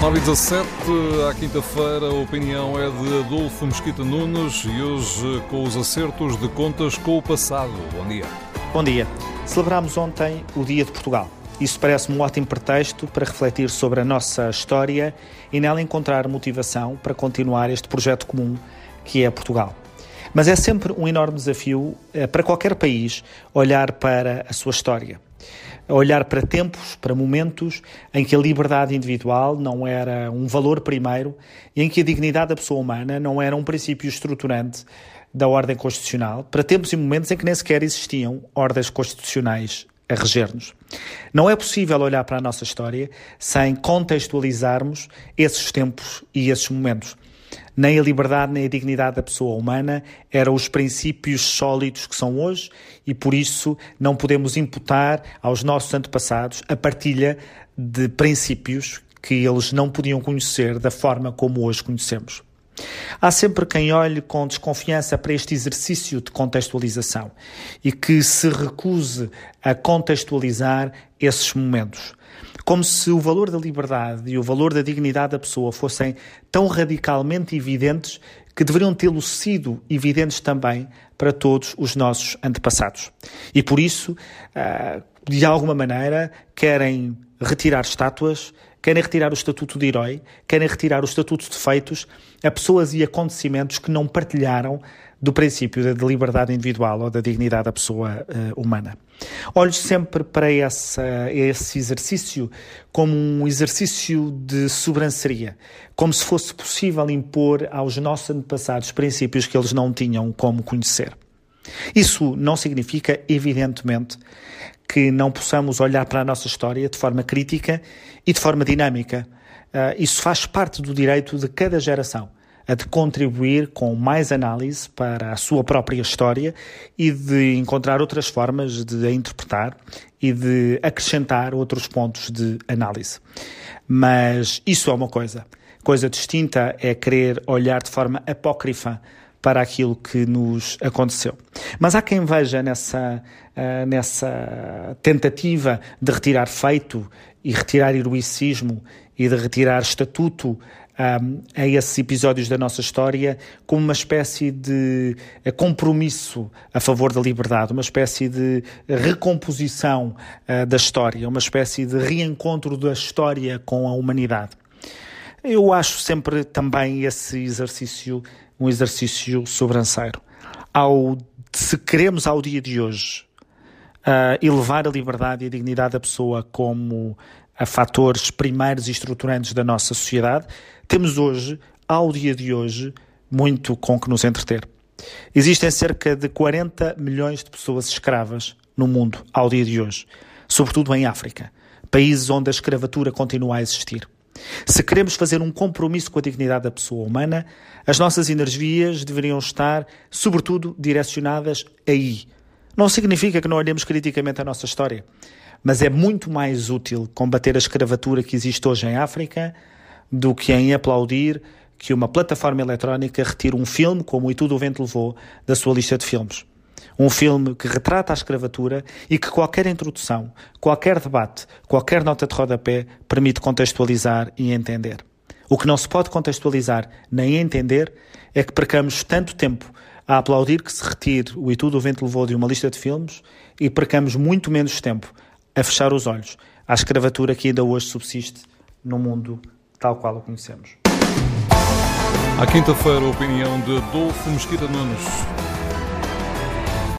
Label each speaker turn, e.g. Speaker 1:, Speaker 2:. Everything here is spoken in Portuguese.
Speaker 1: 9h17, à quinta-feira, a opinião é de Adolfo Mesquita Nunes e hoje com os acertos de contas com o passado. Bom dia.
Speaker 2: Bom dia. Celebramos ontem o Dia de Portugal. Isso parece-me um ótimo pretexto para refletir sobre a nossa história e nela encontrar motivação para continuar este projeto comum que é Portugal. Mas é sempre um enorme desafio eh, para qualquer país olhar para a sua história olhar para tempos, para momentos em que a liberdade individual não era um valor primeiro e em que a dignidade da pessoa humana não era um princípio estruturante da ordem constitucional, para tempos e momentos em que nem sequer existiam ordens constitucionais a reger-nos. Não é possível olhar para a nossa história sem contextualizarmos esses tempos e esses momentos. Nem a liberdade nem a dignidade da pessoa humana eram os princípios sólidos que são hoje e por isso não podemos imputar aos nossos antepassados a partilha de princípios que eles não podiam conhecer da forma como hoje conhecemos. Há sempre quem olhe com desconfiança para este exercício de contextualização e que se recuse a contextualizar esses momentos como se o valor da liberdade e o valor da dignidade da pessoa fossem tão radicalmente evidentes que deveriam tê-lo sido evidentes também para todos os nossos antepassados. E por isso, ah, de alguma maneira, querem retirar estátuas, querem retirar o estatuto de herói, querem retirar o estatuto de feitos a pessoas e acontecimentos que não partilharam do princípio da liberdade individual ou da dignidade da pessoa uh, humana. Olho sempre para essa, esse exercício como um exercício de sobranceria, como se fosse possível impor aos nossos antepassados princípios que eles não tinham como conhecer. Isso não significa, evidentemente, que não possamos olhar para a nossa história de forma crítica e de forma dinâmica. Uh, isso faz parte do direito de cada geração a de contribuir com mais análise para a sua própria história e de encontrar outras formas de a interpretar e de acrescentar outros pontos de análise. Mas isso é uma coisa. Coisa distinta é querer olhar de forma apócrifa para aquilo que nos aconteceu. Mas há quem veja nessa, uh, nessa tentativa de retirar feito e retirar heroicismo e de retirar estatuto um, a esses episódios da nossa história como uma espécie de eh, compromisso a favor da liberdade, uma espécie de recomposição uh, da história, uma espécie de reencontro da história com a humanidade. Eu acho sempre também esse exercício um exercício sobranceiro. Ao, se queremos ao dia de hoje uh, elevar a liberdade e a dignidade da pessoa como a fatores primeiros e estruturantes da nossa sociedade, temos hoje, ao dia de hoje, muito com que nos entreter. Existem cerca de 40 milhões de pessoas escravas no mundo ao dia de hoje, sobretudo em África, países onde a escravatura continua a existir. Se queremos fazer um compromisso com a dignidade da pessoa humana, as nossas energias deveriam estar, sobretudo, direcionadas aí. Não significa que não olhemos criticamente a nossa história mas é muito mais útil combater a escravatura que existe hoje em África do que em aplaudir que uma plataforma eletrónica retire um filme, como E Tudo o Vento Levou, da sua lista de filmes. Um filme que retrata a escravatura e que qualquer introdução, qualquer debate, qualquer nota de rodapé permite contextualizar e entender. O que não se pode contextualizar nem entender é que percamos tanto tempo a aplaudir que se retire o E Tudo o Vento Levou de uma lista de filmes e percamos muito menos tempo a fechar os olhos à escravatura que ainda hoje subsiste no mundo tal qual o conhecemos.
Speaker 1: À quinta-feira, a opinião de Adolfo Mesquita Nunes.